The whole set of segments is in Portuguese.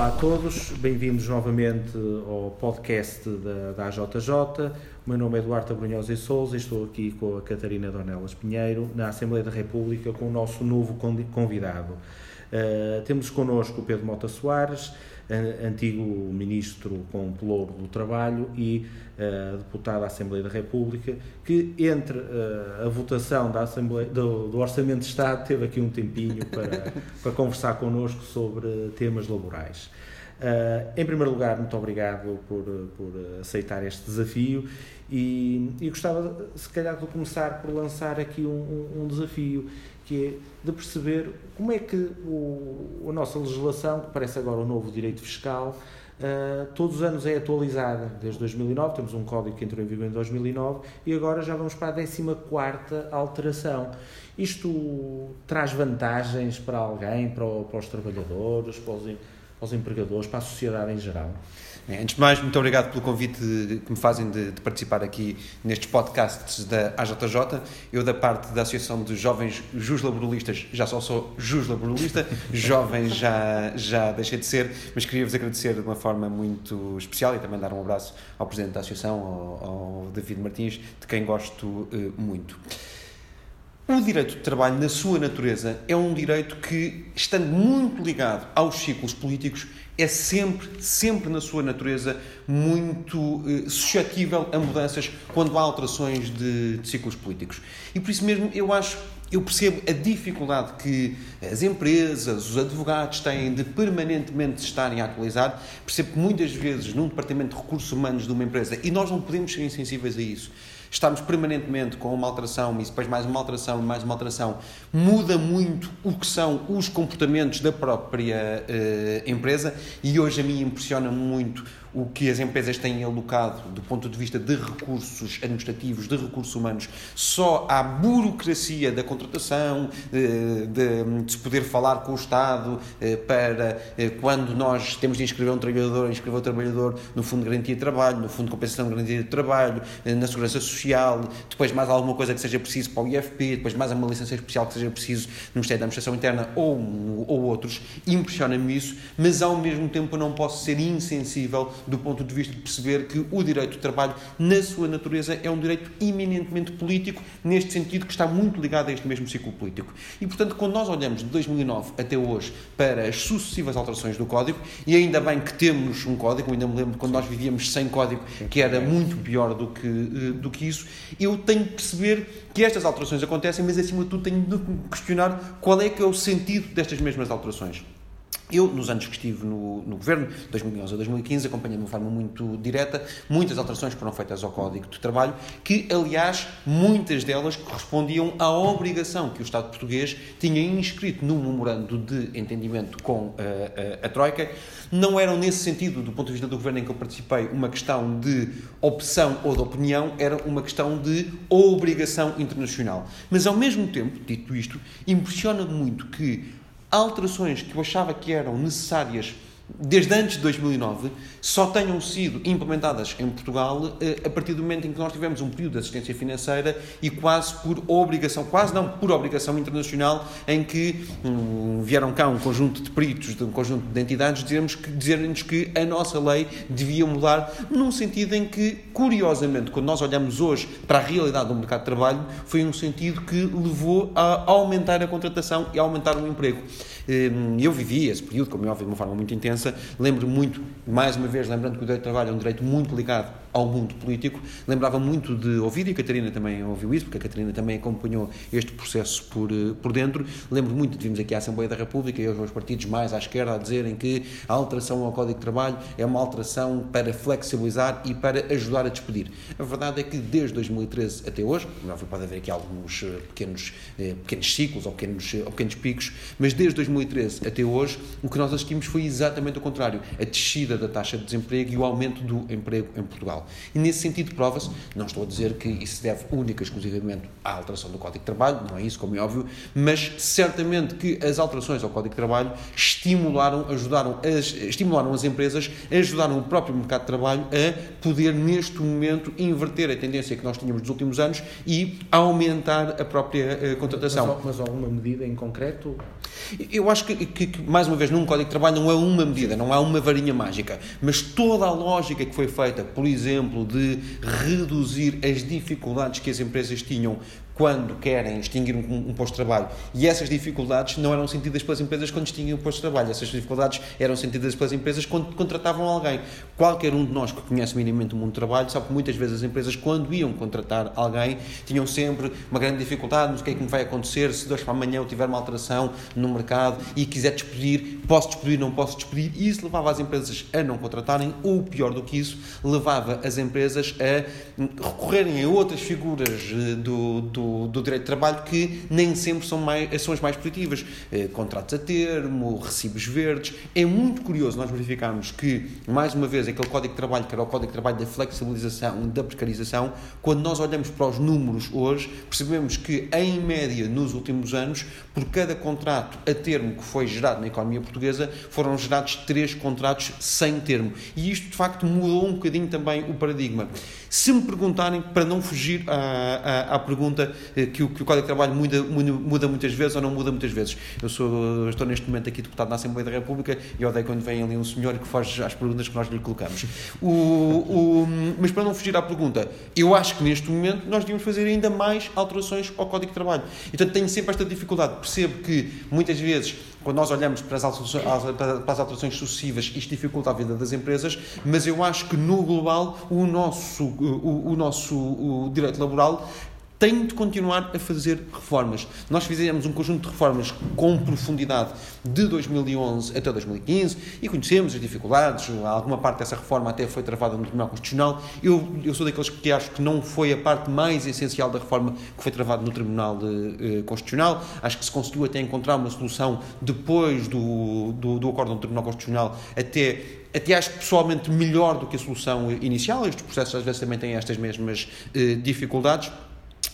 Olá a todos, bem-vindos novamente ao podcast da, da AJJ. O meu nome é Eduardo Abrunhosa e Souza e estou aqui com a Catarina Donelas Pinheiro na Assembleia da República com o nosso novo convidado. Uh, temos connosco o Pedro Mota Soares, antigo ministro com pelouro do Trabalho e uh, deputado da Assembleia da República, que entre uh, a votação da Assembleia, do, do, Orçamento de Estado teve aqui um tempinho para, para conversar connosco sobre temas laborais. Uh, em primeiro lugar, muito obrigado por, por aceitar este desafio e, e, gostava, se calhar, de começar por lançar aqui um, um, um desafio que é de perceber como é que o, a nossa legislação, que parece agora o novo direito fiscal, uh, todos os anos é atualizada. Desde 2009, temos um código que entrou em vigor em 2009 e agora já vamos para a 14 alteração. Isto traz vantagens para alguém, para, para os trabalhadores, para os, para os empregadores, para a sociedade em geral? Antes de mais, muito obrigado pelo convite que me fazem de, de, participar aqui nestes podcasts da AJJ. Eu, da parte da Associação de Jovens Jus Laboralistas, já só sou Jus Laboralista, jovem já, já deixei de ser, mas queria-vos agradecer de uma forma muito especial e também dar um abraço ao Presidente da Associação, ao, ao David Martins, de quem gosto uh, muito. O direito de trabalho, na sua natureza, é um direito que, estando muito ligado aos ciclos políticos, é sempre, sempre na sua natureza, muito eh, suscetível a mudanças quando há alterações de, de ciclos políticos. E por isso mesmo eu acho eu percebo a dificuldade que as empresas, os advogados têm de permanentemente estarem a atualizar. Percebo que muitas vezes, num departamento de recursos humanos de uma empresa, e nós não podemos ser insensíveis a isso, estamos permanentemente com uma alteração e depois mais uma alteração e mais uma alteração, muda muito o que são os comportamentos da própria uh, empresa e hoje a mim impressiona muito o que as empresas têm alocado do ponto de vista de recursos administrativos, de recursos humanos, só à burocracia da contratação, eh, de, de se poder falar com o Estado eh, para eh, quando nós temos de inscrever um trabalhador, inscrever o trabalhador no Fundo de Garantia de Trabalho, no Fundo de Compensação de Garantia de Trabalho, na Segurança Social, depois mais alguma coisa que seja preciso para o IFP, depois mais uma licença especial que seja preciso no Ministério da Administração Interna ou, ou outros. Impressiona-me isso, mas ao mesmo tempo não posso ser insensível do ponto de vista de perceber que o direito do trabalho, na sua natureza, é um direito eminentemente político, neste sentido que está muito ligado a este mesmo ciclo político. E, portanto, quando nós olhamos de 2009 até hoje para as sucessivas alterações do Código, e ainda bem que temos um Código, ainda me lembro quando nós vivíamos sem Código, que era muito pior do que, eh, do que isso, eu tenho de perceber que estas alterações acontecem, mas acima de tudo tenho de questionar qual é que é o sentido destas mesmas alterações. Eu, nos anos que estive no, no governo, 2011 a 2015, acompanhei de uma forma muito direta muitas alterações que foram feitas ao Código de Trabalho, que, aliás, muitas delas correspondiam à obrigação que o Estado português tinha inscrito no memorando de entendimento com a, eh, a, a Troika. Não eram, nesse sentido, do ponto de vista do governo em que eu participei, uma questão de opção ou de opinião, era uma questão de obrigação internacional. Mas, ao mesmo tempo, dito isto, impressiona muito que alterações que eu achava que eram necessárias desde antes de 2009, só tenham sido implementadas em Portugal eh, a partir do momento em que nós tivemos um período de assistência financeira e quase por obrigação, quase não por obrigação internacional, em que um, vieram cá um conjunto de peritos, de um conjunto de entidades, dizermos que, dizer-nos que a nossa lei devia mudar, num sentido em que, curiosamente, quando nós olhamos hoje para a realidade do mercado de trabalho, foi um sentido que levou a aumentar a contratação e a aumentar o emprego. Hum, eu vivi esse período, como é óbvio, de uma forma muito intensa. Lembro muito, mais uma vez, lembrando que o direito de trabalho é um direito muito ligado ao mundo político. Lembrava muito de ouvir, e a Catarina também ouviu isso, porque a Catarina também acompanhou este processo por, eh, por dentro. Lembro muito de virmos aqui à Assembleia da República e os partidos mais à esquerda a dizerem que a alteração ao Código de Trabalho é uma alteração para flexibilizar e para ajudar a despedir. A verdade é que desde 2013 até hoje, pode haver aqui alguns eh, pequenos, eh, pequenos ciclos ou pequenos, ou pequenos picos, mas desde 2013 até hoje, o que nós assistimos foi exatamente o contrário: a descida da taxa de desemprego e o aumento do emprego em Portugal. Social. E nesse sentido prova-se, não estou a dizer que isso se deve única e exclusivamente à alteração do Código de Trabalho, não é isso, como é óbvio, mas certamente que as alterações ao Código de Trabalho estimularam, ajudaram as, estimularam as empresas, ajudaram o próprio mercado de trabalho a poder, neste momento, inverter a tendência que nós tínhamos nos últimos anos e aumentar a própria uh, contratação. Mas, mas alguma medida em concreto? Eu acho que, que, que, mais uma vez, num Código de Trabalho não é uma medida, não há uma varinha mágica, mas toda a lógica que foi feita, por exemplo, de reduzir as dificuldades que as empresas tinham quando querem extinguir um, um, posto de trabalho. E essas dificuldades não eram sentidas pelas empresas quando extinguiam um posto de trabalho. Essas dificuldades eram sentidas pelas empresas quando contratavam alguém. Qualquer um de nós que conhece minimamente o mundo do trabalho sabe que muitas vezes as empresas, quando iam contratar alguém, tinham sempre uma grande dificuldade no que é que me vai acontecer se dois para amanhã eu tiver uma alteração no mercado e quiser despedir, posso despedir, não posso despedir. E isso levava as empresas a não contratarem, ou pior do que isso, levava as empresas a recorrerem a outras figuras eh, do, do direito de trabalho que nem sempre são, mais, são as mais positivas. Eh, contratos a termo, recibos verdes. É muito curioso nós verificarmos que, mais uma vez, aquele Código de Trabalho, que era o Código de Trabalho da flexibilização, da precarização, quando nós olhamos para os números hoje, percebemos que, em média, nos últimos anos, por cada contrato a termo que foi gerado na economia portuguesa, foram gerados três contratos sem termo. E isto, de facto, mudou um bocadinho também o paradigma. Se me perguntarem, para não fugir à, à, à pergunta que o, que o Código de Trabalho muda, muda, muitas vezes ou não muda muitas vezes, eu sou, estou neste momento aqui deputado na Assembleia da República e odeio quando vem ali um senhor que faz as perguntas que nós lhe colocamos. O, o, mas para não fugir à pergunta, eu acho que neste momento nós devíamos fazer ainda mais alterações ao Código de Trabalho. Então tenho sempre esta dificuldade. Percebo que muitas vezes quando nós olhamos para as, alterações, para as alterações sucessivas, isto dificulta a vida das empresas, mas eu acho que no global o nosso, o, o nosso o direito laboral tem de continuar a fazer reformas. Nós fizemos um conjunto de reformas com profundidade de 2011 até 2015 e conhecemos as dificuldades. Alguma parte dessa reforma até foi travada no Tribunal Constitucional. Eu, eu sou daqueles que acho que não foi a parte mais essencial da reforma que foi travada no Tribunal de, eh, Constitucional. Acho que se conseguiu até encontrar uma solução depois do, do, do acordo do Tribunal Constitucional até até acho pessoalmente melhor do que a solução inicial. Estes processos às vezes também têm estas mesmas eh, dificuldades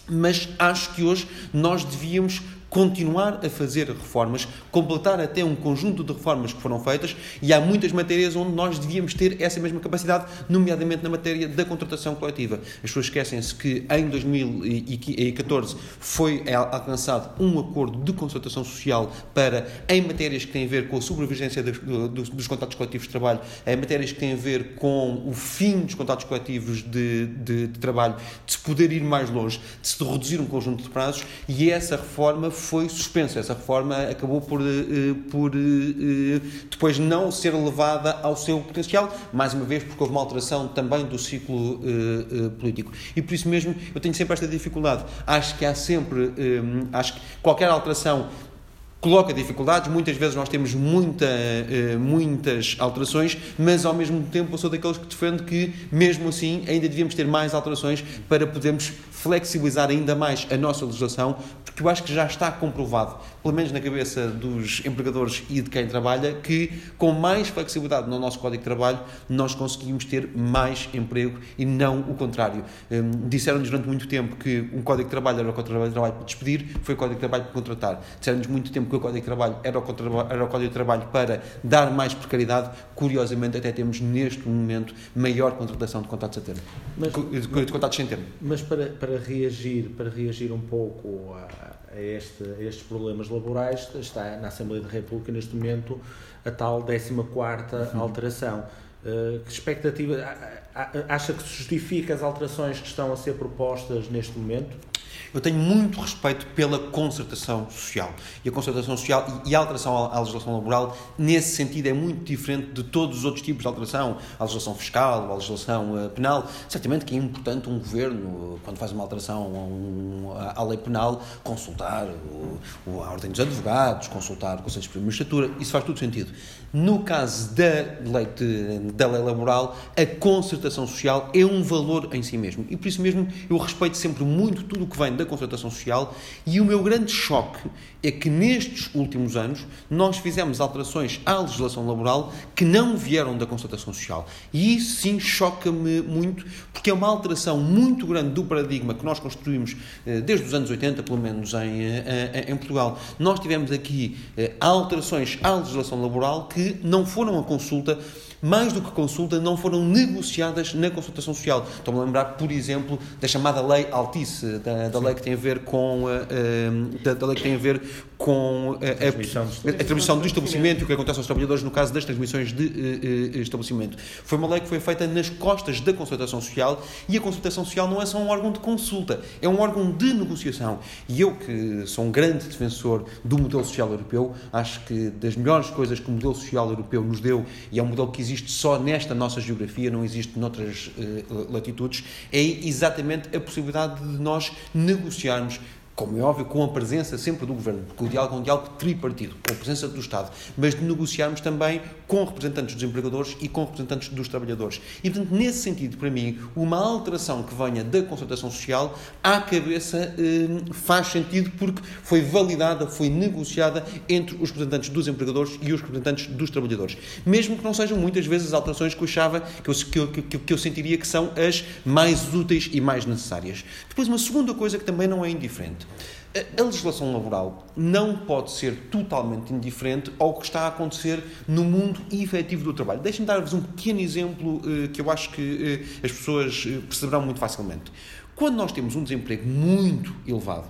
mas acho que hoje nós devíamos continuar a fazer reformas, completar até um conjunto de reformas que foram feitas e há muitas matérias onde nós devíamos ter essa mesma capacidade, nomeadamente na matéria da contratação coletiva. As pessoas esquecem-se que em 2014 foi alcançado um acordo de concertação social para, em matérias que têm a ver com a sobrevivência dos, dos, dos contratos coletivos de trabalho, em matérias que têm a ver com o fim dos contratos coletivos de, de, de trabalho, de se poder ir mais longe, de se reduzir um conjunto de prazos e essa reforma foi suspensa. Essa reforma acabou por, eh, por eh, depois não ser levada ao seu potencial, mais uma vez porque houve uma alteração também do ciclo eh, político. E por isso mesmo eu tenho sempre esta dificuldade. Acho que há sempre, acho que qualquer alteração coloca dificuldades, muitas vezes nós temos muita, muitas alterações, mas ao mesmo tempo eu sou daqueles que defendo que, mesmo assim, ainda devíamos ter mais alterações para podermos flexibilizar ainda mais a nossa legislação, porque eu acho que já está comprovado, pelo menos na cabeça dos empregadores e de quem trabalha, que com mais flexibilidade no nosso Código de Trabalho nós conseguimos ter mais emprego e não o contrário. Um, Disseram-nos durante muito tempo que um Código de Trabalho era o Código de Trabalho para despedir, foi o Código de Trabalho para contratar. Disseram-nos muito tempo que o Código de Trabalho era o, era o Código de Trabalho para dar mais precariedade. Curiosamente, até temos neste momento maior contratação de contratos a termo. Mas, de, de contratos sem termo. Mas para, para, reagir, para reagir um pouco a a, este, a estes problemas laborais está na Assembleia da República neste momento a tal 14 uhum. alteração. Uh, que expectativa acha que se justifica as alterações que estão a ser propostas neste momento? Eu tenho muito respeito pela concertação social. E a concertação social e a alteração à legislação laboral, nesse sentido, é muito diferente de todos os outros tipos de alteração. A legislação fiscal, a legislação eh, penal. Certamente que é importante um governo, quando faz uma alteração à lei penal, consultar a Ordem dos Advogados, consultar o Conselho de Magistratura. Isso faz todo sentido. No caso da lei, de, da lei laboral, a concertação social é um valor em si mesmo. E por isso mesmo eu respeito sempre muito tudo o que vem da concertação social e o meu grande choque é que nestes últimos anos nós fizemos alterações à legislação laboral que não vieram da concertação social. E isso sim choca-me muito, porque é uma alteração muito grande do paradigma que nós construímos eh, desde os anos 80, pelo menos em, eh, em Portugal. Nós tivemos aqui eh, alterações à legislação laboral que não foram a consulta mais do que consulta, não foram negociadas na consultação social. Estou-me a lembrar, por exemplo, da chamada Lei Altice, da, da lei que tem a ver com uh, da, da, lei que tem a ver com a, a, a transmissão do estabelecimento e o que acontece aos trabalhadores no caso das transmissões de uh, estabelecimento. Foi uma lei que foi feita nas costas da consultação social e a consultação social não é só um órgão de consulta, é um órgão de negociação. E eu, que sou um grande defensor do modelo social europeu, acho que das melhores coisas que o modelo social europeu nos deu, e é um modelo que existe só nesta nossa geografia, não existe noutras uh, latitudes, é exatamente a possibilidade de nós negociarmos como é óbvio, com a presença sempre do Governo, porque o diálogo é um diálogo tripartido, com a presença do Estado, mas de negociarmos também com representantes dos empregadores e com representantes dos trabalhadores. E, portanto, nesse sentido, para mim, uma alteração que venha da concertação social, à cabeça, eh, faz sentido porque foi validada, foi negociada entre os representantes dos empregadores e os representantes dos trabalhadores. Mesmo que não sejam muitas vezes as alterações que eu achava, que eu, que, que, que eu sentiria que são as mais úteis e mais necessárias. Depois, uma segunda coisa que também não é indiferente. A legislação laboral não pode ser totalmente indiferente ao que está a acontecer no mundo efetivo do trabalho. Deixem-me dar-vos um pequeno exemplo uh, que eu acho que uh, as pessoas uh, perceberão muito facilmente. Quando nós temos um desemprego muito elevado,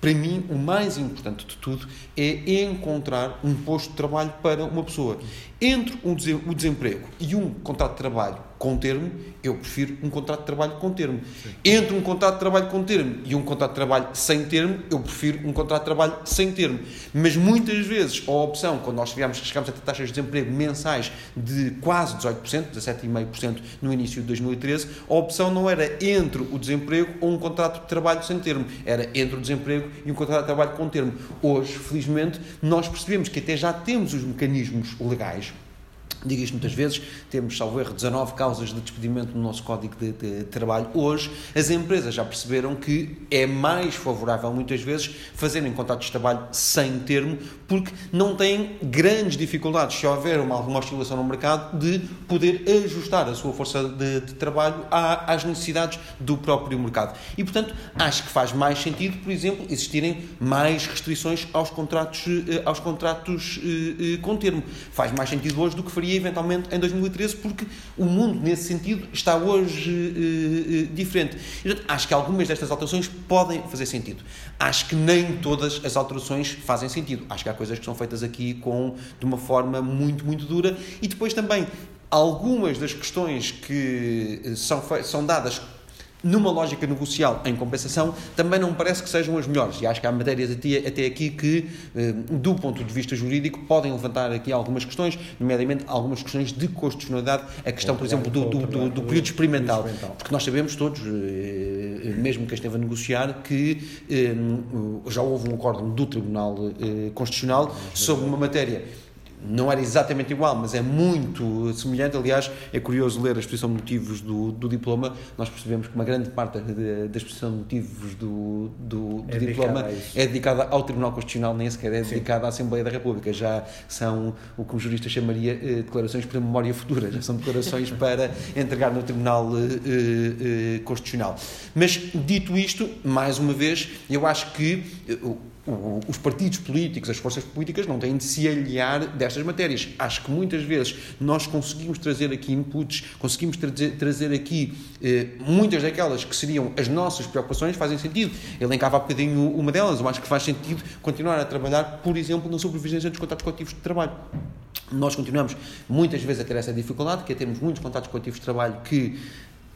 para mim, o mais importante de tudo é encontrar um posto de trabalho para uma pessoa. Entre o desemprego e um contrato de trabalho com termo, eu prefiro um contrato de trabalho com termo. Sim. Entre um contrato de trabalho com termo e um contrato de trabalho sem termo, eu prefiro um contrato de trabalho sem termo. Mas muitas vezes a opção, quando nós chegamos, chegamos a ter taxas de desemprego mensais de quase 18%, 17,5% no início de 2013, a opção não era entre o desemprego ou um contrato de trabalho sem termo, era entre o desemprego e um contrato de trabalho com termo. Hoje, felizmente, nós percebemos que até já temos os mecanismos legais Digo isto muitas vezes, temos, salvo erro, 19 causas de despedimento no nosso Código de, de, Trabalho. Hoje, as empresas já perceberam que é mais favorável, muitas vezes, fazerem contratos de trabalho sem termo, porque não têm grandes dificuldades, se houver uma, alguma oscilação no mercado, de poder ajustar a sua força de, de trabalho à, às necessidades do próprio mercado. E, portanto, acho que faz mais sentido, por exemplo, existirem mais restrições aos contratos, eh, aos contratos eh, eh, com termo. Faz mais sentido hoje do que faria eventualmente em 2013, porque o mundo, nesse sentido, está hoje uh, diferente. Acho que algumas destas alterações podem fazer sentido. Acho que nem todas as alterações fazem sentido. Acho que há coisas que são feitas aqui com, de uma forma muito, muito dura. E depois também algumas das questões que eh, são, são dadas numa lógica negocial em compensação, também não me parece que sejam as melhores. E acho que há matérias até, aqui que, eh, do ponto de vista jurídico, podem levantar aqui algumas questões, nomeadamente algumas questões de constitucionalidade, a questão, por exemplo, do, do, do, do período experimental. Porque nós sabemos todos, eh, mesmo quem esteve a negociar, que eh, já houve um acórdão do Tribunal Constitucional sobre uma matéria não era exatamente igual, mas é muito semelhante. Aliás, é curioso ler a exposição de motivos do, do diploma. Nós percebemos que uma grande parte da exposição de motivos do, do, do é diploma é dedicada ao Tribunal Constitucional, nem sequer é Sim. dedicada à Assembleia da República. Já são o que um jurista chamaria eh, declarações para memória futura, já são declarações para entregar no Tribunal eh, eh, Constitucional. Mas, dito isto, mais uma vez, eu acho que os partidos políticos, as forças políticas não têm de se aliar destas matérias. Acho que muitas vezes nós conseguimos trazer aqui inputs, conseguimos trazer, trazer aqui eh, muitas daquelas que seriam as nossas preocupações, fazem sentido. Elencava há bocadinho uma delas, eu acho que faz sentido continuar a trabalhar, por exemplo, na supervisão dos contratos coletivos de trabalho. Nós continuamos muitas vezes a ter essa dificuldade, que é termos muitos contratos coletivos de trabalho que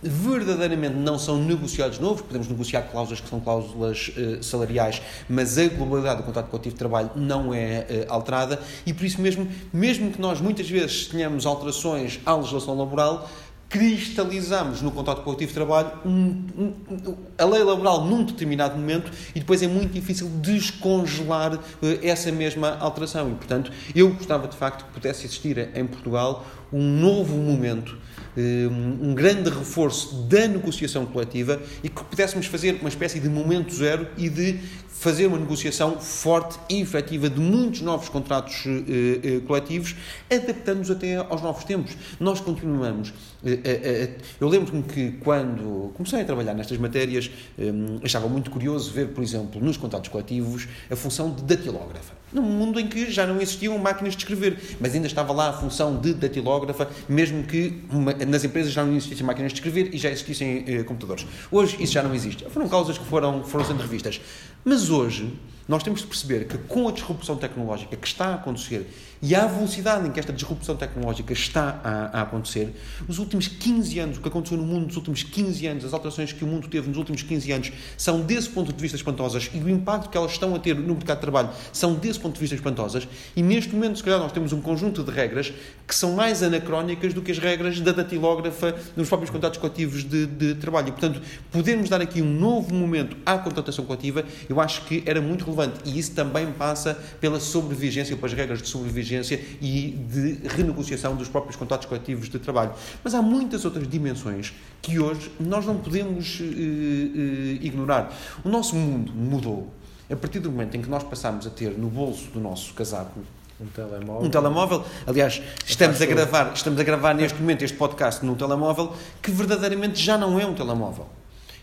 verdadeiramente não são negociados novos, podemos negociar cláusulas que são cláusulas uh, salariais, mas a globalidade do contrato coletivo de trabalho não é uh, alterada. E por isso mesmo, mesmo que nós muitas vezes tenhamos alterações à legislação laboral, cristalizamos no contrato coletivo de trabalho um, um, a lei laboral num determinado momento e depois é muito difícil descongelar uh, essa mesma alteração. E portanto eu gostava de facto que pudesse existir em Portugal um novo momento um grande reforço da negociação coletiva e que pudéssemos fazer uma espécie de momento zero e de fazer uma negociação forte e efetiva de muitos novos contratos eh, eh, coletivos, adaptando-nos até aos novos tempos. Nós continuamos. Eh, eh, eh eu lembro-me que quando comecei a trabalhar nestas matérias, eh, achava muito curioso ver, por exemplo, nos contratos coletivos, a função de datilógrafa. Num mundo em que já não existiam máquinas de escrever, mas ainda estava lá a função de datilógrafa, mesmo que uma, nas empresas já não existissem máquinas de escrever e já existissem computadores. Hoje isso já não existe. Foram causas que foram, foram sendo revistas. Mas hoje nós temos de perceber que com a disrupção tecnológica que está a acontecer e a velocidade em que esta disrupção tecnológica está a, a, acontecer, os últimos 15 anos, o que aconteceu no mundo nos últimos 15 anos, as alterações que o mundo teve nos últimos 15 anos, são desse ponto de vista espantosas e o impacto que elas estão a ter no mercado de trabalho são desse ponto de vista espantosas. E neste momento, se calhar, nós temos um conjunto de regras que são mais anacrónicas do que as regras da datilógrafa nos próprios contratos coletivos de, de trabalho. E, portanto, podermos dar aqui um novo momento à contratação coletiva, eu acho que era muito relevante. E isso também passa pela sobrevigência, pelas regras de sobrevigência e de renegociação dos próprios contratos coletivos de trabalho. Mas há muitas outras dimensões que hoje nós não podemos uh, uh, ignorar. O nosso mundo mudou a partir do momento em que nós passamos a ter no bolso do nosso casaco um telemóvel. Um telemóvel. Aliás, estamos a, gravar, estamos a gravar neste momento este podcast num telemóvel que verdadeiramente já não é um telemóvel.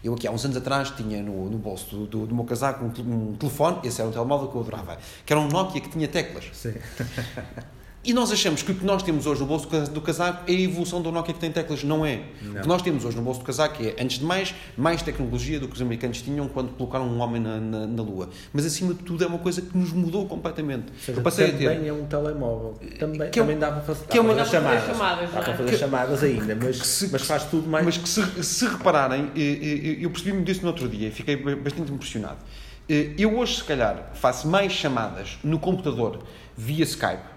Eu aqui há uns anos atrás tinha no, no bolso do, do, do meu casaco um, um, telefone, esse era um telemóvel que eu adorava, que era um Nokia que tinha teclas. Sim. E nós achamos que o que nós temos hoje no bolso do casaco é a evolução do Nokia que tem teclas. Não é. Não. O que nós temos hoje no bolso do casaco é, antes de mais, mais tecnologia do que os americanos tinham quando colocaram um homem na, na, na Lua. Mas, acima de tudo, é uma coisa que nos mudou completamente. Seja, Eu passei também a ter... é um telemóvel. Também, que é, também dá para fazer, que é uma, fazer chamadas. chamadas dá para fazer que, chamadas ainda, mas, se, mas faz tudo mais... Mas que se, se repararem, eu percebi-me disso no outro dia e fiquei bastante impressionado. Eu hoje, se calhar, faço mais chamadas no computador via Skype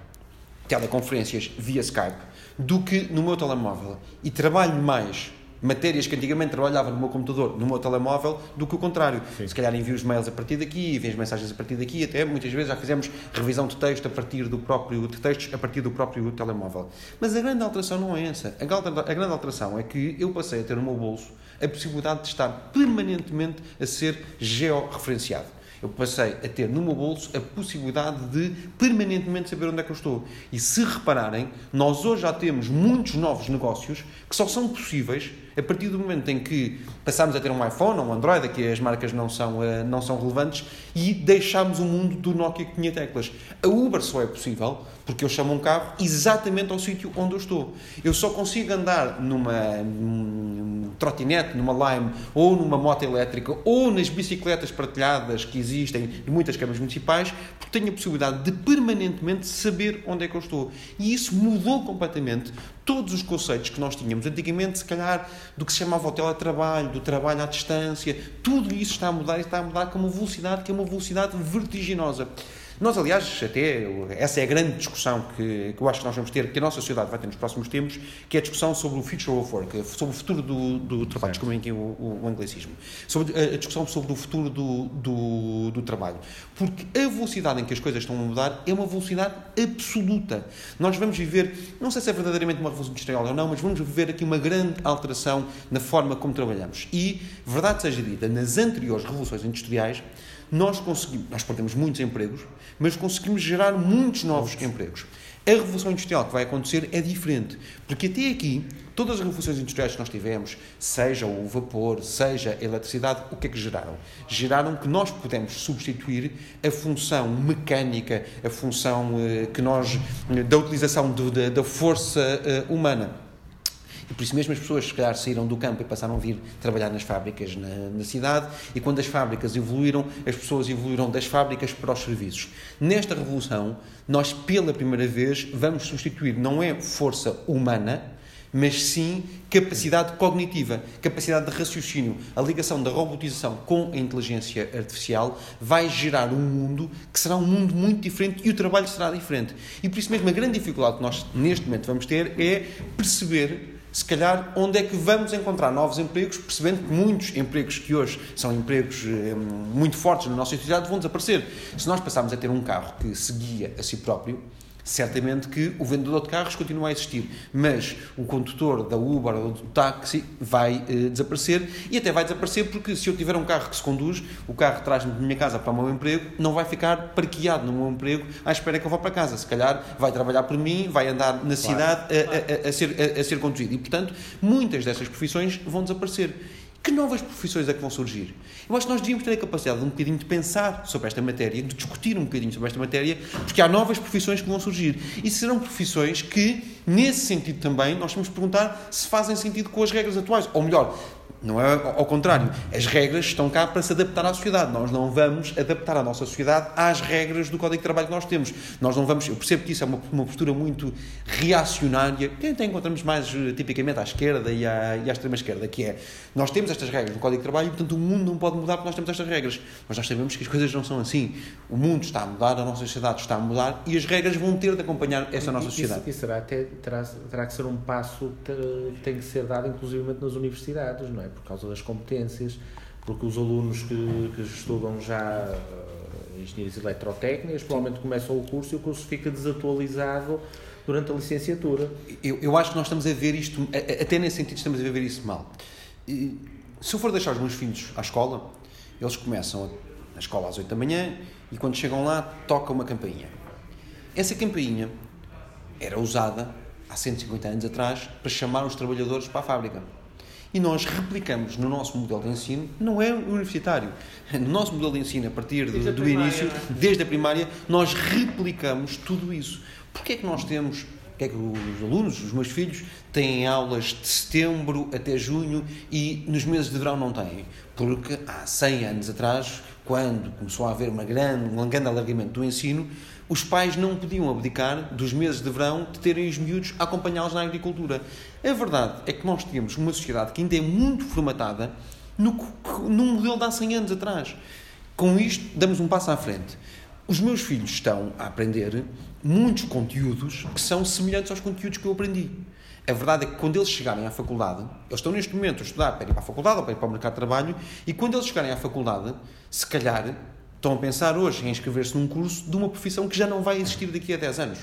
teleconferências via Skype do que no meu telemóvel. E trabalho mais matérias que antigamente trabalhava no meu computador, no meu telemóvel, do que o contrário. Sim. Se calhar envio os mails a partir daqui, envio as mensagens a partir daqui, até muitas vezes já fizemos revisão de texto a partir do próprio de textos a partir do próprio telemóvel. Mas a grande alteração não é essa. A grande alteração é que eu passei a ter no meu bolso a possibilidade de estar permanentemente a ser georreferenciado eu passei a ter no meu bolso a possibilidade de permanentemente saber onde é que eu estou. E se repararem, nós hoje já temos muitos novos negócios que só são possíveis a partir do momento em que passamos a ter um iPhone ou um Android, aqui as marcas não são, uh, não são relevantes, e deixamos o mundo do Nokia que tinha teclas. A Uber só é possível porque eu chamo um carro exatamente ao sítio onde eu estou. Eu só consigo andar numa, num trotinete, numa Lime, ou numa moto elétrica, ou nas bicicletas partilhadas que existem em muitas câmaras municipais, porque tenho a possibilidade de permanentemente saber onde é que eu estou. E isso mudou completamente todos os conceitos que nós tínhamos antigamente, se calhar, do que se chamava o teletrabalho, do trabalho à distância, tudo isso está a mudar e está a mudar com uma velocidade que é uma velocidade vertiginosa. Nós, aliás, até essa é a grande discussão que, que eu acho que nós vamos ter, que a nossa sociedade vai ter nos próximos tempos, que é a discussão sobre o future of work, sobre o futuro do, do trabalho, desculpem aqui o, o, o, anglicismo, sobre a, discussão sobre o futuro do, do, do trabalho. Porque a velocidade em que as coisas estão a mudar é uma velocidade absoluta. Nós vamos viver, não sei se é verdadeiramente uma revolução industrial ou não, mas vamos viver aqui uma grande alteração na forma como trabalhamos. E, verdade seja dita, nas anteriores revoluções industriais, nós conseguimos, nós perdemos muitos empregos, mas conseguimos gerar muitos novos empregos. A revolução industrial que vai acontecer é diferente, porque até aqui, todas as revoluções industriais que nós tivemos, seja o vapor, seja a eletricidade, o que é que geraram? Geraram que nós pudemos substituir a função mecânica, a função eh, que nós, da utilização do, da, da força eh, humana e por isso mesmo as pessoas, se calhar, saíram do campo e passaram a vir trabalhar nas fábricas na, na cidade. E quando as fábricas evoluíram, as pessoas evoluíram das fábricas para os serviços. Nesta revolução, nós, pela primeira vez, vamos substituir não é força humana, mas sim capacidade cognitiva, capacidade de raciocínio. A ligação da robotização com a inteligência artificial vai gerar um mundo que será um mundo muito diferente e o trabalho será diferente. E por isso mesmo a grande dificuldade que nós neste momento vamos ter é perceber se calhar, onde é que vamos encontrar novos empregos, percebendo que muitos empregos que hoje são empregos eh, muito fortes na nossa sociedade vão desaparecer. Se nós passarmos a ter um carro que se guia a si próprio, Certamente que o vendedor de carros continua a existir, mas o condutor da Uber ou do táxi vai eh, desaparecer e até vai desaparecer porque se eu tiver um carro que se conduz, o carro traz-me de minha casa para o meu emprego, não vai ficar parqueado no meu emprego à espera que eu vá para casa. Se calhar vai trabalhar por mim, vai andar na cidade a, a, a, ser, a, a ser conduzido. E, portanto, muitas dessas profissões vão desaparecer. Que novas profissões é que vão surgir? Eu acho que nós devíamos ter a capacidade de um bocadinho de pensar sobre esta matéria, de discutir um bocadinho sobre esta matéria, porque há novas profissões que vão surgir. E serão profissões que, nesse sentido também, nós temos de perguntar se fazem sentido com as regras atuais. Ou melhor, não é ao contrário. As regras estão cá para se adaptar à sociedade. Nós não vamos adaptar a nossa sociedade às regras do Código de Trabalho que nós temos. Nós não vamos. Eu percebo que isso é uma, uma postura muito reacionária, que até encontramos mais eh, tipicamente à esquerda e à, e à extrema-esquerda, que é nós temos estas regras no Código de Trabalho e, portanto, o mundo não pode mudar porque nós temos estas regras. Mas nós sabemos que as coisas não são assim. O mundo está a mudar, a nossa sociedade está a mudar e as regras vão ter de acompanhar essa nossa sociedade. Isso, isso será até, terá, terá que ser um passo que tem que ser dado, inclusivamente nas universidades, não é? Por causa das competências, porque os alunos que, que estudam já uh, engenharias eletrotécnicas provavelmente começam o curso e o curso fica desatualizado durante a licenciatura. Eu, eu acho que nós estamos a ver isto, até nesse sentido, estamos a ver isso mal. E, se eu for deixar os meus filhos à escola, eles começam a escola às 8 da manhã e quando chegam lá toca uma campainha. Essa campainha era usada há 150 anos atrás para chamar os trabalhadores para a fábrica. E nós replicamos no nosso modelo de ensino, não é universitário, no nosso modelo de ensino, a partir do, do início, desde a primária, nós replicamos tudo isso. Porquê é que nós temos que é que os alunos, os meus filhos, têm aulas de setembro até junho e nos meses de verão não têm? Porque há 100 anos atrás, quando começou a haver uma grande, um grande alargamento do ensino, os pais não podiam abdicar dos meses de verão de terem os miúdos a acompanhá-los na agricultura. A verdade é que nós temos uma sociedade que ainda é muito formatada no, num modelo de há 100 anos atrás. Com isto, damos um passo à frente. Os meus filhos estão a aprender muitos conteúdos que são semelhantes aos conteúdos que eu aprendi. A verdade é que quando eles chegarem à faculdade, eles estão neste momento a estudar para ir para a faculdade ou para ir para o mercado de trabalho, e quando eles chegarem à faculdade, se calhar Estão a pensar hoje em inscrever-se num curso de uma profissão que já não vai existir daqui a 10 anos.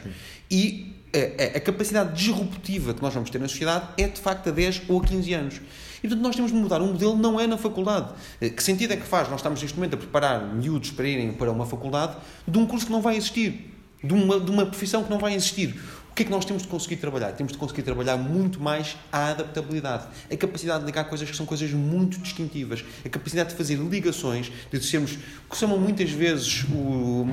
E a, a, capacidade disruptiva que nós vamos ter na sociedade é de facto a 10 ou a 15 anos. E portanto nós temos de mudar. Um modelo não é na faculdade. Eh, que sentido é que faz? Nós estamos neste momento a preparar miúdos para irem para uma faculdade de um curso que não vai existir. De uma, de uma profissão que não vai existir. O que é que nós temos de conseguir trabalhar? Temos de conseguir trabalhar muito mais a adaptabilidade, a capacidade de ligar coisas que são coisas muito distintivas, a capacidade de fazer ligações, de sermos o que se chama muitas vezes o,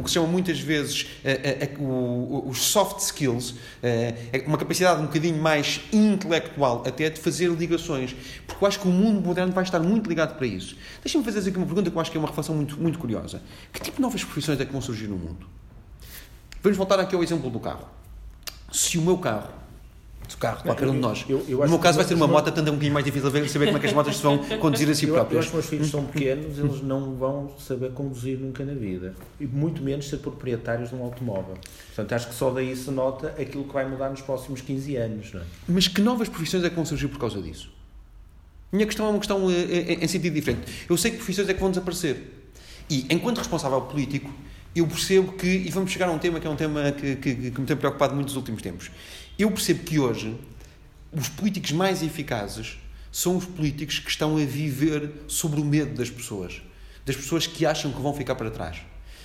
o que se chama muitas vezes a, a, o, os soft skills, é uma capacidade um bocadinho mais intelectual até de fazer ligações, porque eu acho que o mundo moderno vai estar muito ligado para isso. Deixa-me fazer aqui uma pergunta que eu acho que é uma reflexão muito, muito curiosa. Que tipo de novas profissões é que vão surgir no mundo? Vamos voltar aqui ao exemplo do carro se o meu carro, o carro de qualquer um de nós, eu, eu no meu caso vai ser uma moto, portanto é um bocadinho mais difícil de saber como é que as motos se vão conduzir a si próprias. Eu, eu, os meus filhos são pequenos, eles não vão saber conduzir nunca na vida. E muito menos ser proprietários de um automóvel. Portanto, acho que só daí se nota aquilo que vai mudar nos próximos 15 anos. Não é? Mas que novas profissões é que vão surgir por causa disso? Minha questão é uma questão eh, eh, em sentido diferente. Eu sei que profissões é que vão desaparecer. E, enquanto responsável político, eu percebo que, e vamos chegar a um tema que é um tema que, que, que me tem preocupado muito nos últimos tempos. Eu percebo que hoje os políticos mais eficazes são os políticos que estão a viver sobre o medo das pessoas, das pessoas que acham que vão ficar para trás.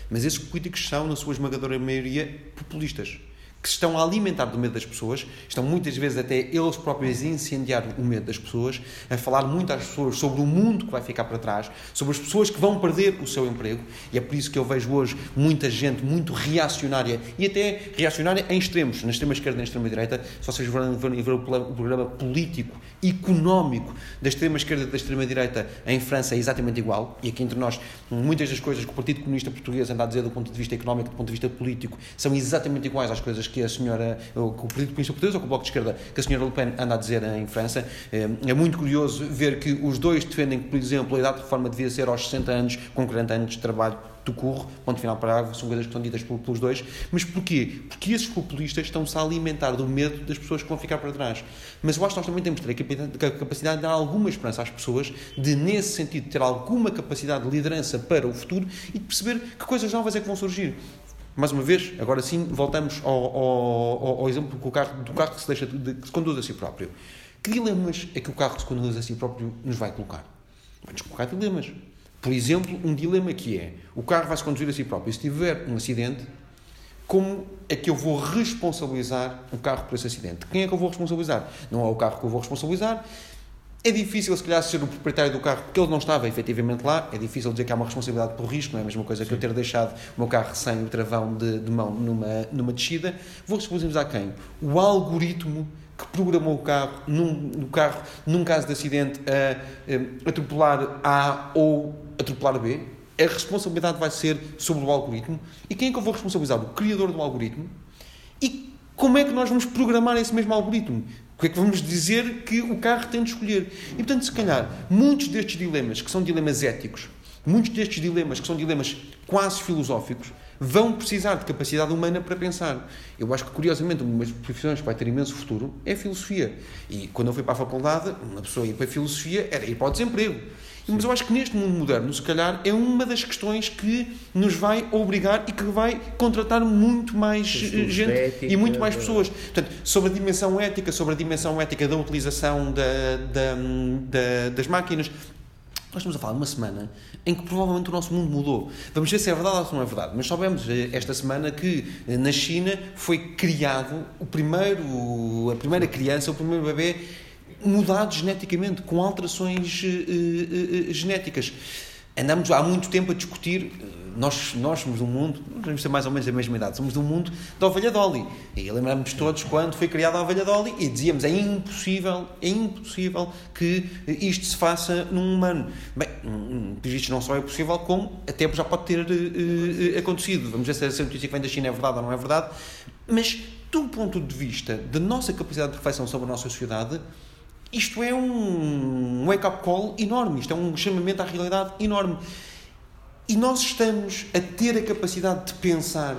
Mas esses políticos são, na sua esmagadora maioria, populistas que estão a alimentar do medo das pessoas, estão muitas vezes até eles próprios a incendiar o medo das pessoas, a falar muito às pessoas sobre o mundo que vai ficar para trás, sobre as pessoas que vão perder o seu emprego, e é por isso que eu vejo hoje muita gente muito reacionária, e até reacionária em extremos, na extrema-esquerda e na extrema-direita, se vocês forem ver o programa político, económico da extrema-esquerda e da extrema-direita em França é exatamente igual, e aqui entre nós, muitas das coisas que o Partido Comunista Português anda a dizer do ponto de vista económico, do ponto de vista político, são exatamente iguais às coisas que a senhora, ou que o Partido Comunista Português ou que o Bloco de Esquerda, que a senhora Le Pen anda a dizer em França. Eh, é muito curioso ver que os dois defendem que, por exemplo, a idade de reforma devia ser aos 60 anos, com 40 anos de trabalho do curro, ponto final parágrafo, são coisas que estão ditas pelos dois. Mas porquê? Porque esses populistas estão-se a alimentar do medo das pessoas que vão ficar para trás. Mas eu acho que nós também temos de ter a capacidade de dar alguma esperança às pessoas, de, nesse sentido, ter alguma capacidade de liderança para o futuro e de perceber que coisas novas é que vão surgir. Mais uma vez, agora sim, voltamos ao, ao, ao exemplo do carro, do carro que, se deixa, de, que se conduz a si próprio. Que dilemas é que o carro que se conduz a si próprio nos vai colocar? Vai-nos colocar dilemas. Por exemplo, um dilema que é: o carro vai se conduzir a si próprio. E se tiver um acidente, como é que eu vou responsabilizar o carro por esse acidente? Quem é que eu vou responsabilizar? Não é o carro que eu vou responsabilizar. É difícil, se calhar, ser o proprietário do carro, porque ele não estava efetivamente lá. É difícil dizer que há uma responsabilidade por risco, não é a mesma coisa Sim. que eu ter deixado o meu carro sem o travão de, de mão numa, numa descida. Vou responsabilizar quem? O algoritmo que programou o carro, num, no carro, num caso de acidente, a, a atropelar A ou atropelar B a responsabilidade vai ser sobre o algoritmo. E quem é que eu vou responsabilizar? O criador do algoritmo. E como é que nós vamos programar esse mesmo algoritmo? O que é que vamos dizer que o carro tem de escolher? E, portanto, se calhar, muitos destes dilemas, que são dilemas éticos, muitos destes dilemas, que são dilemas quase filosóficos, vão precisar de capacidade humana para pensar. Eu acho que, curiosamente, uma das profissões que vai ter imenso futuro é a filosofia. E quando eu fui para a faculdade, uma pessoa ir para a filosofia era ir para o desemprego. Mas eu acho que neste mundo moderno, se calhar, é uma das questões que nos vai obrigar e que vai contratar muito mais gente ética, e muito mais pessoas. Portanto, sobre a dimensão ética, sobre a dimensão ética da utilização da, da, da, das máquinas, nós estamos a falar de uma semana em que provavelmente o nosso mundo mudou. Vamos ver se é verdade ou se não é verdade. Mas soubemos eh, esta semana que eh, na China foi criado o primeiro, a primeira criança, o primeiro bebê mudado geneticamente, com alterações uh, uh, uh, genéticas. Andamos há muito tempo a discutir, nós, nós somos de um mundo, vamos ter mais ou menos a mesma idade, somos de um mundo da ovelha Dolly. E lembramos todos quando foi criada a ovelha Dolly e dizíamos é impossível, é impossível que isto se faça num humano. Bem, isto não só é possível, como até já pode ter acontecido. Vamos ver se essa notícia que vem da China é verdade ou não é verdade. Mas, do ponto de vista da nossa capacidade de reflexão sobre a nossa sociedade, isto é um wake-up call enorme, isto é um chamamento à realidade enorme. E nós estamos a ter a capacidade de pensar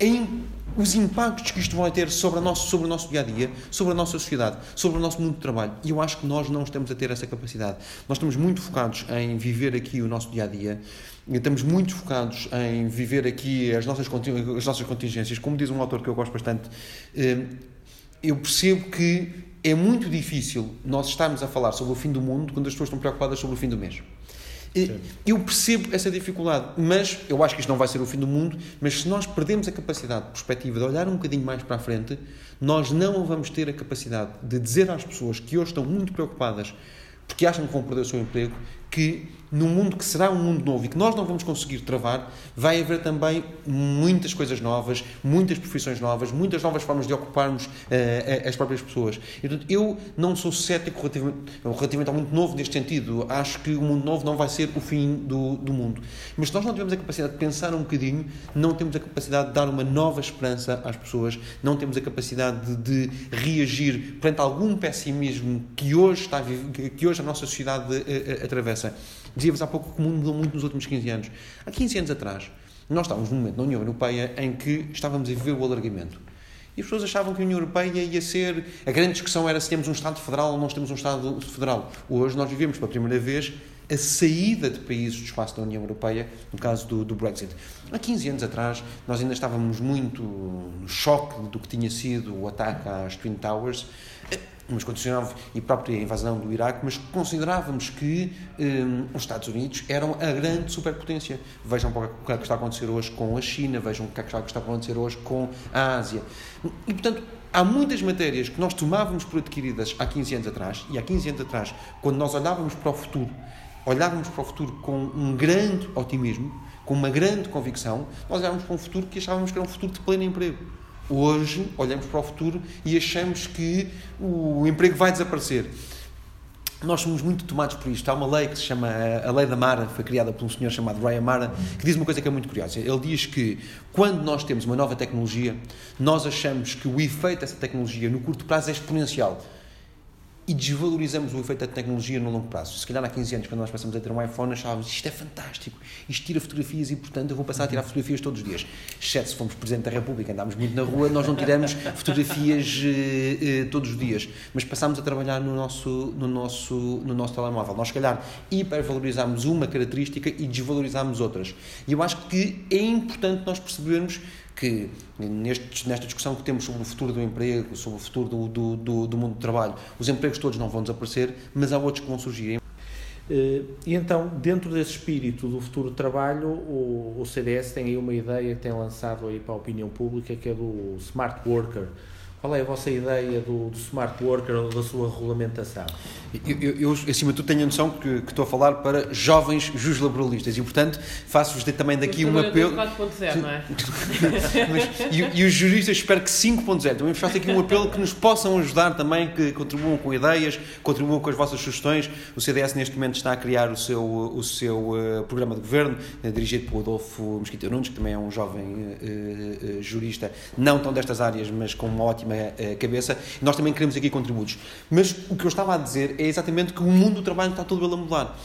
em os impactos que isto vai ter sobre, a nosso, sobre o nosso dia a dia, sobre a nossa sociedade, sobre o nosso mundo de trabalho. E eu acho que nós não estamos a ter essa capacidade. Nós estamos muito focados em viver aqui o nosso dia a dia, estamos muito focados em viver aqui as nossas, as nossas contingências. Como diz um autor que eu gosto bastante, eh, eu percebo que é muito difícil nós estarmos a falar sobre o fim do mundo quando as pessoas estão preocupadas sobre o fim do mês. Sim. Eu percebo essa dificuldade, mas eu acho que isto não vai ser o fim do mundo. Mas se nós perdemos a capacidade de perspectiva de olhar um bocadinho mais para a frente, nós não vamos ter a capacidade de dizer às pessoas que hoje estão muito preocupadas porque acham que vão perder o seu emprego, que num mundo que será um mundo novo e que nós não vamos conseguir travar, vai haver também muitas coisas novas, muitas profissões novas, muitas novas formas de ocuparmos uh, as próprias pessoas. Portanto, eu não sou cético relativamente, relativamente ao mundo novo neste sentido. Acho que o mundo novo não vai ser o fim do, do mundo. Mas se nós não tivermos a capacidade de pensar um bocadinho, não temos a capacidade de dar uma nova esperança às pessoas, não temos a capacidade de, de reagir perante algum pessimismo que hoje, está, que hoje a nossa sociedade uh, atravessa mudança. Dizia-vos há pouco que o mundo mudou muito nos últimos 15 anos. Há 15 anos atrás, nós estávamos num momento na União Europeia em que estávamos a viver o alargamento. E as pessoas achavam que a União Europeia ia ser. A grande discussão era se temos um Estado federal ou não temos um Estado federal. Hoje nós vivemos pela primeira vez a saída de países do espaço da União Europeia, no caso do, do, Brexit. Há 15 anos atrás, nós ainda estávamos muito no choque do que tinha sido o ataque às Twin Towers mas condicionava, e própria invasão do Iraque, mas considerávamos que um, os Estados Unidos eram a grande superpotência. Vejam o que é que está a acontecer hoje com a China, vejam o que é que está a acontecer hoje com a Ásia. E, portanto, há muitas matérias que nós tomávamos por adquiridas há 15 anos atrás, e há 15 anos atrás, quando nós olhávamos para o futuro, olhávamos para o futuro com um grande otimismo, com uma grande convicção, nós olhávamos para um futuro que achávamos que era um futuro de pleno emprego. Hoje, olhamos para o futuro e achamos que o emprego vai desaparecer. Nós somos muito tomados por isto. Há uma lei que se chama a Lei da Mara, foi criada por um senhor chamado Ryan Mara, que diz uma coisa que é muito curiosa. Ele diz que quando nós temos uma nova tecnologia, nós achamos que o efeito dessa tecnologia no curto prazo é exponencial. E desvalorizamos o efeito da tecnologia no longo prazo. Se calhar há 15 anos, quando nós passamos a ter um iPhone, achávamos isto é fantástico, isto tira fotografias e, portanto, eu vou passar a tirar fotografias todos os dias. Exceto se fomos Presidente da República, andámos muito na rua, nós não tiramos fotografias uh, uh, todos os dias, mas passámos a trabalhar no nosso, no, nosso, no nosso telemóvel. Nós, se calhar, hipervalorizámos uma característica e desvalorizámos outras. E eu acho que é importante nós percebermos que neste, nesta discussão que temos sobre o futuro do emprego, sobre o futuro do, do, do, do mundo do trabalho, os empregos todos não vão desaparecer, mas há outros que vão surgir. Eh, e então, dentro desse espírito do futuro trabalho, o, o CDS tem aí uma ideia que tem lançado aí para a opinião pública, que é do Smart Worker, qual é a vossa ideia do, do smart worker ou da sua regulamentação? Eu, eu, eu, acima de tudo, tenho a noção que, que estou a falar para jovens juslaboralistas e, portanto, faço-vos também daqui um apelo. 4.0, não é? Mas, e, e, os juristas espero que 5.0. Também faço aqui um apelo que nos possam ajudar também, que contribuam com ideias, contribuam com as vossas sugestões. O CDS, neste momento, está a criar o seu, o seu uh, programa de governo, uh, dirigido por Adolfo Mesquita Nunes, que também é um jovem uh, jurista, não tão destas áreas, mas com uma ótima cabeça. Nós também queremos aqui contributos. Mas o que eu estava a dizer é exatamente que o mundo do trabalho está todo ele a mudar.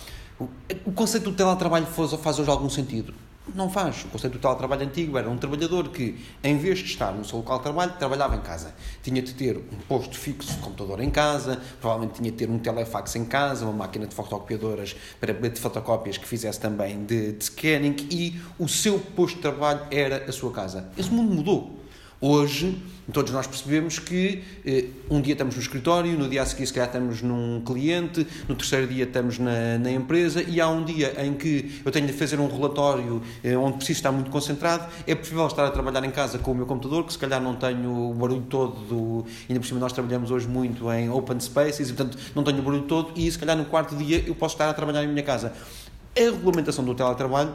O, conceito do teletrabalho faz hoje algum sentido? Não faz. O conceito do teletrabalho antigo era um trabalhador que, em vez de estar no seu local de trabalho, trabalhava em casa. Tinha de ter um posto fixo de computador em casa, provavelmente tinha de ter um telefax em casa, uma máquina de fotocopiadoras para de fotocópias que fizesse também de, de scanning e o seu posto de trabalho era a sua casa. Esse mundo mudou. Hoje, todos nós percebemos que eh, um dia estamos no escritório, no dia a seguir, se calhar, estamos num cliente, no terceiro dia estamos na, na empresa e há um dia em que eu tenho de fazer um relatório eh, onde preciso estar muito concentrado. É preferível estar a trabalhar em casa com o meu computador, que se calhar não tenho o barulho todo do. Ainda por cima, nós trabalhamos hoje muito em open spaces e, portanto, não tenho o barulho todo e, se calhar, no quarto dia eu posso estar a trabalhar em minha casa a regulamentação do teletrabalho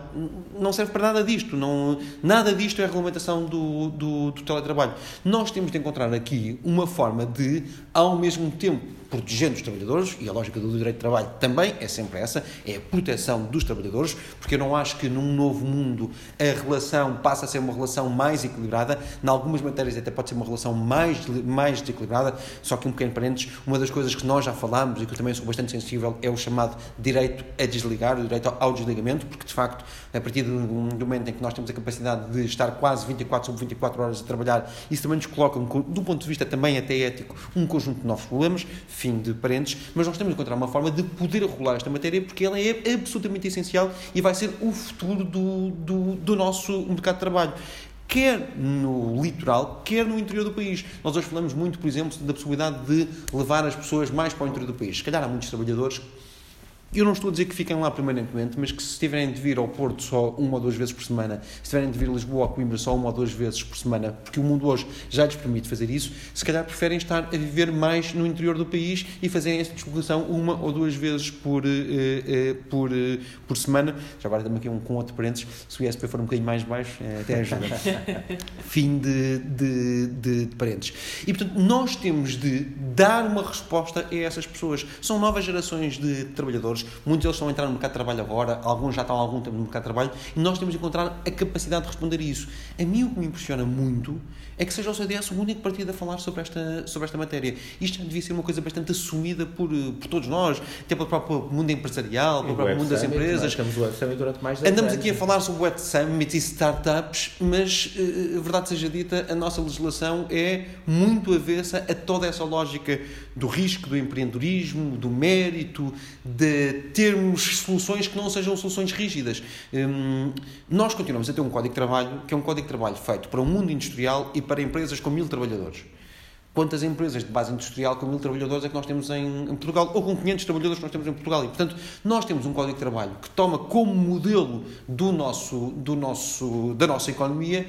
não serve para nada disto. Não, nada disto é a regulamentação do, do, do teletrabalho. Nós temos de encontrar aqui uma forma de, ao mesmo tempo, protegendo os trabalhadores, e a lógica do direito de trabalho também é sempre essa, é a proteção dos trabalhadores, porque eu não acho que num novo mundo a relação passa a ser uma relação mais equilibrada, em algumas matérias até pode ser uma relação mais, mais desequilibrada, só que um pequeno parênteses, uma das coisas que nós já falámos e que eu também sou bastante sensível é o chamado direito a desligar, o direito ao desligamento, porque de facto, a partir do, momento em que nós temos a capacidade de estar quase 24 sobre 24 horas a trabalhar, isso também nos coloca, do ponto de vista também até ético, um conjunto de novos problemas, fim de parentes, mas nós temos de encontrar uma forma de poder regular esta matéria porque ela é absolutamente essencial e vai ser o futuro do, do, do nosso mercado de trabalho quer no litoral, quer no interior do país. Nós hoje falamos muito, por exemplo, da possibilidade de levar as pessoas mais para o interior do país. Se calhar há muitos trabalhadores eu não estou a dizer que fiquem lá permanentemente, mas que se tiverem de vir ao Porto só uma ou duas vezes por semana, se tiverem de vir a Lisboa ou a Coimbra só uma ou duas vezes por semana, porque o mundo hoje já lhes permite fazer isso, se calhar preferem estar a viver mais no interior do país e fazerem essa deslocação uma ou duas vezes por, uh, uh, por, uh, por semana. Já agora também aqui um com outro parênteses, se o ISP for um bocadinho mais baixo, até ajuda. Fim de, de, de, de parênteses. E portanto, nós temos de dar uma resposta a essas pessoas. São novas gerações de trabalhadores muitos deles estão a entrar no mercado de trabalho agora, alguns já estão há algum tempo no mercado de trabalho, e nós temos de encontrar a capacidade de responder a isso. A mim o que me impressiona muito é que seja o CDS o único partido a falar sobre esta, sobre esta matéria. Isto já devia ser uma coisa bastante assumida por, por todos nós, até pelo próprio mundo empresarial, pelo próprio mundo das empresas. Estamos durante mais de Andamos aqui a falar sobre o Web Summit e startups, mas, eh, a verdade seja dita, a nossa legislação é muito avessa a toda essa lógica do risco, do empreendedorismo, do mérito, de termos soluções que não sejam soluções rígidas. Hum, nós continuamos a ter um código de trabalho que é um código de trabalho feito para o mundo industrial e para empresas com mil trabalhadores. Quantas empresas de base industrial com mil trabalhadores é que nós temos em, em, Portugal, ou com 500 trabalhadores que nós temos em Portugal? E, portanto, nós temos um código de trabalho que toma como modelo do nosso, do nosso, da nossa economia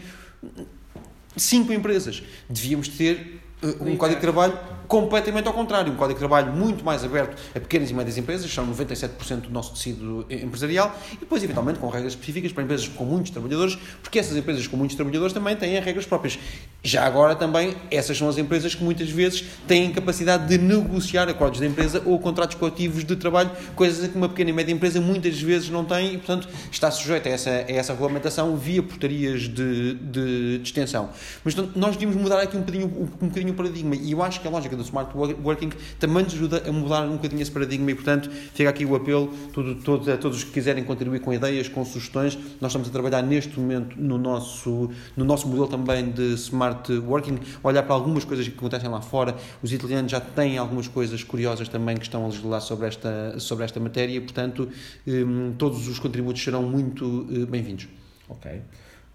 cinco empresas. Devíamos ter um código de trabalho completamente ao contrário, um código de trabalho muito mais aberto a pequenas e médias empresas, são 97% do nosso tecido empresarial, e depois, eventualmente, com regras específicas para empresas com muitos trabalhadores, porque essas empresas com muitos trabalhadores também têm regras próprias. Já agora, também, essas são as empresas que muitas vezes têm capacidade de negociar acordos de empresa ou contratos coletivos de trabalho, coisas que uma pequena e média empresa muitas vezes não tem e, portanto, está sujeita a essa, a essa regulamentação via portarias de, de, de extensão. Mas, portanto, nós devíamos mudar aqui um bocadinho, um bocadinho o paradigma. E eu acho que a lógica do smart working também nos ajuda a mudar um bocadinho esse paradigma e, portanto, fica aqui o apelo todo, a todos os que quiserem contribuir com ideias, com sugestões. Nós estamos a trabalhar neste momento no nosso, no nosso modelo também de smart working, olhar para algumas coisas que acontecem lá fora. Os italianos já têm algumas coisas curiosas também que estão a legislar sobre esta, sobre esta matéria portanto, hum, todos os contributos serão muito eh, bem-vindos. Ok.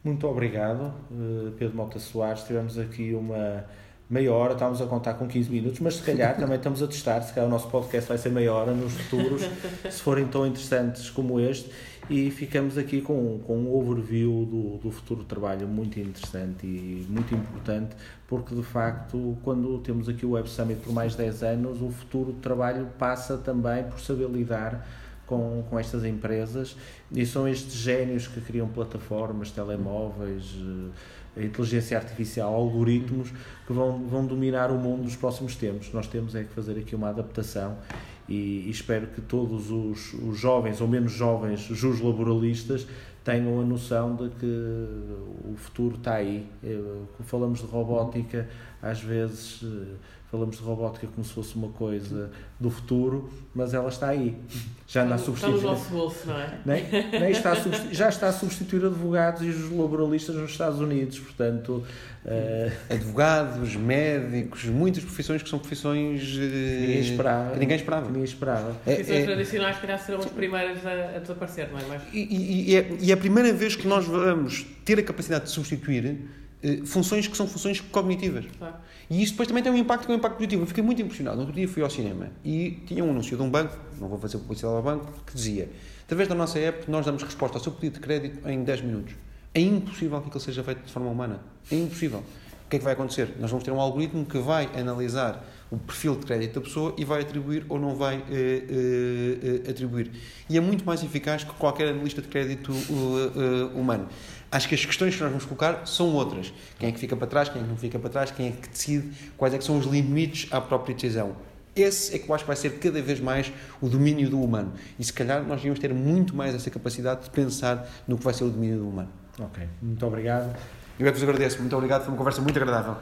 Muito obrigado, eh, Pedro Mota Soares. Tivemos aqui uma meia hora, estávamos a contar com 15 minutos, mas se calhar também estamos a testar, se calhar o nosso podcast vai ser meia hora nos futuros, se forem tão interessantes como este, e ficamos aqui com, com um overview do, do futuro trabalho muito interessante e muito importante, porque de facto, quando temos aqui o Web Summit por mais de 10 anos, o futuro trabalho passa também por saber lidar com, com estas empresas e são estes génios que criam plataformas, telemóveis, eh, inteligência artificial, algoritmos que vão, vão dominar o mundo nos próximos tempos. Nós temos é que fazer aqui uma adaptação e, e espero que todos os, os, jovens ou menos jovens jus laboralistas tenham a noção de que o futuro está aí. Eu, falamos de robótica, às vezes eh, falamos de robótica como se fosse uma coisa do futuro, mas ela está aí. Já anda a substituir. Está no nosso bolso, não é? Nem, nem está já está a substituir advogados e os laboralistas nos Estados Unidos, portanto. Uh... Advogados, médicos, muitas profissões que são profissões uh... que ninguém esperava. Que ninguém esperava. Que ninguém esperava. Profissões é, é... tradicionais, que calhar, serão as primeiras a, a desaparecer, não é? Mas... E, e, e, é, e é a primeira vez que nós vamos ter a capacidade de substituir funções que são funções cognitivas. Claro. E isso depois também tem um impacto que é um impacto positivo. Eu fiquei muito impressionado. Outro dia fui ao cinema e tinha um anúncio de um banco, não vou fazer publicidade ao banco, que dizia: através da nossa app, nós damos resposta ao seu pedido de crédito em 10 minutos. É impossível que aquilo seja feito de forma humana. É impossível. O que é que vai acontecer? Nós vamos ter um algoritmo que vai analisar o perfil de crédito da pessoa e vai atribuir ou não vai eh, eh, eh atribuir. E é muito mais eficaz que qualquer analista de crédito uh, uh, humano. Acho que as questões que nós vamos colocar são outras. Quem é que fica para trás, quem é que não fica para trás, quem é que decide, quais é que são os limites à própria decisão. Esse é que eu acho que vai ser cada vez mais o domínio do humano. E se calhar nós devíamos ter muito mais essa capacidade de pensar no que vai ser o domínio do humano. Ok, muito obrigado. Eu é que vos agradeço. Muito obrigado, foi uma conversa muito agradável.